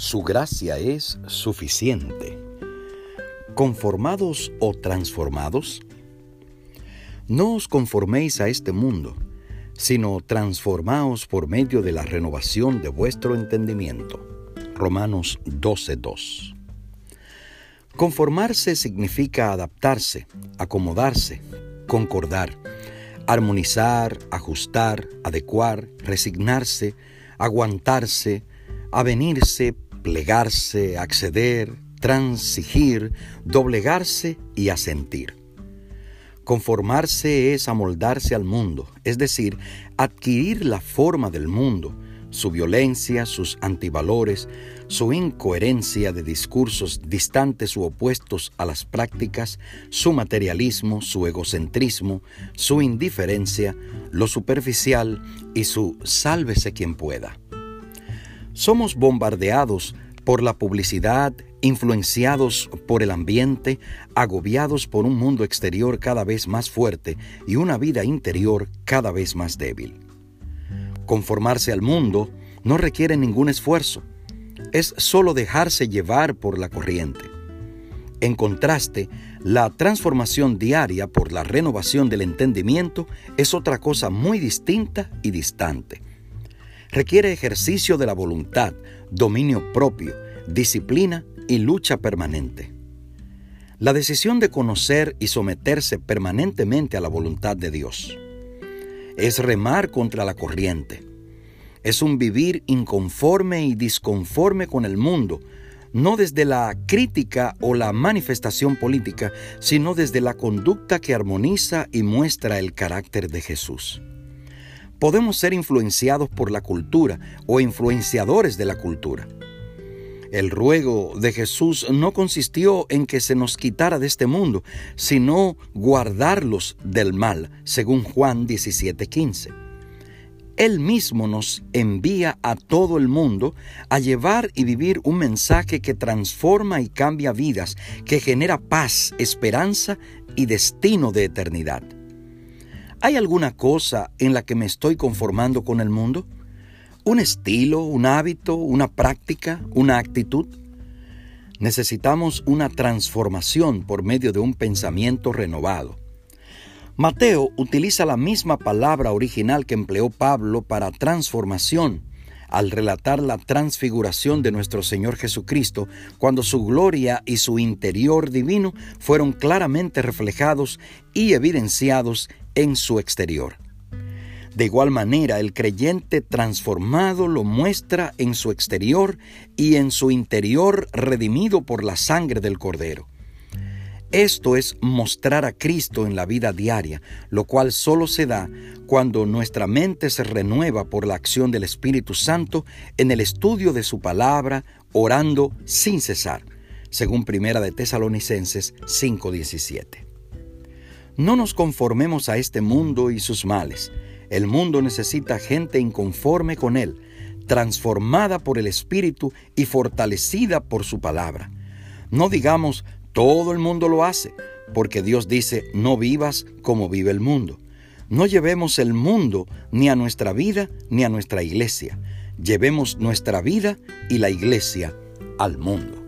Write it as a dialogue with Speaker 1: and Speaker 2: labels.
Speaker 1: Su gracia es suficiente. ¿Conformados o transformados? No os conforméis a este mundo, sino transformaos por medio de la renovación de vuestro entendimiento. Romanos 12:2. Conformarse significa adaptarse, acomodarse, concordar, armonizar, ajustar, adecuar, resignarse, aguantarse, avenirse, plegarse, acceder, transigir, doblegarse y asentir. Conformarse es amoldarse al mundo, es decir, adquirir la forma del mundo, su violencia, sus antivalores, su incoherencia de discursos distantes u opuestos a las prácticas, su materialismo, su egocentrismo, su indiferencia, lo superficial y su sálvese quien pueda. Somos bombardeados por la publicidad, influenciados por el ambiente, agobiados por un mundo exterior cada vez más fuerte y una vida interior cada vez más débil. Conformarse al mundo no requiere ningún esfuerzo, es solo dejarse llevar por la corriente. En contraste, la transformación diaria por la renovación del entendimiento es otra cosa muy distinta y distante requiere ejercicio de la voluntad, dominio propio, disciplina y lucha permanente. La decisión de conocer y someterse permanentemente a la voluntad de Dios. Es remar contra la corriente. Es un vivir inconforme y disconforme con el mundo, no desde la crítica o la manifestación política, sino desde la conducta que armoniza y muestra el carácter de Jesús. Podemos ser influenciados por la cultura o influenciadores de la cultura. El ruego de Jesús no consistió en que se nos quitara de este mundo, sino guardarlos del mal, según Juan 17:15. Él mismo nos envía a todo el mundo a llevar y vivir un mensaje que transforma y cambia vidas, que genera paz, esperanza y destino de eternidad. ¿Hay alguna cosa en la que me estoy conformando con el mundo? ¿Un estilo, un hábito, una práctica, una actitud? Necesitamos una transformación por medio de un pensamiento renovado. Mateo utiliza la misma palabra original que empleó Pablo para transformación al relatar la transfiguración de nuestro Señor Jesucristo, cuando su gloria y su interior divino fueron claramente reflejados y evidenciados en su exterior. De igual manera, el creyente transformado lo muestra en su exterior y en su interior redimido por la sangre del Cordero. Esto es mostrar a Cristo en la vida diaria, lo cual solo se da cuando nuestra mente se renueva por la acción del Espíritu Santo en el estudio de su palabra, orando sin cesar, según Primera de Tesalonicenses 5:17. No nos conformemos a este mundo y sus males. El mundo necesita gente inconforme con él, transformada por el Espíritu y fortalecida por su palabra. No digamos todo el mundo lo hace, porque Dios dice, no vivas como vive el mundo. No llevemos el mundo ni a nuestra vida ni a nuestra iglesia. Llevemos nuestra vida y la iglesia al mundo.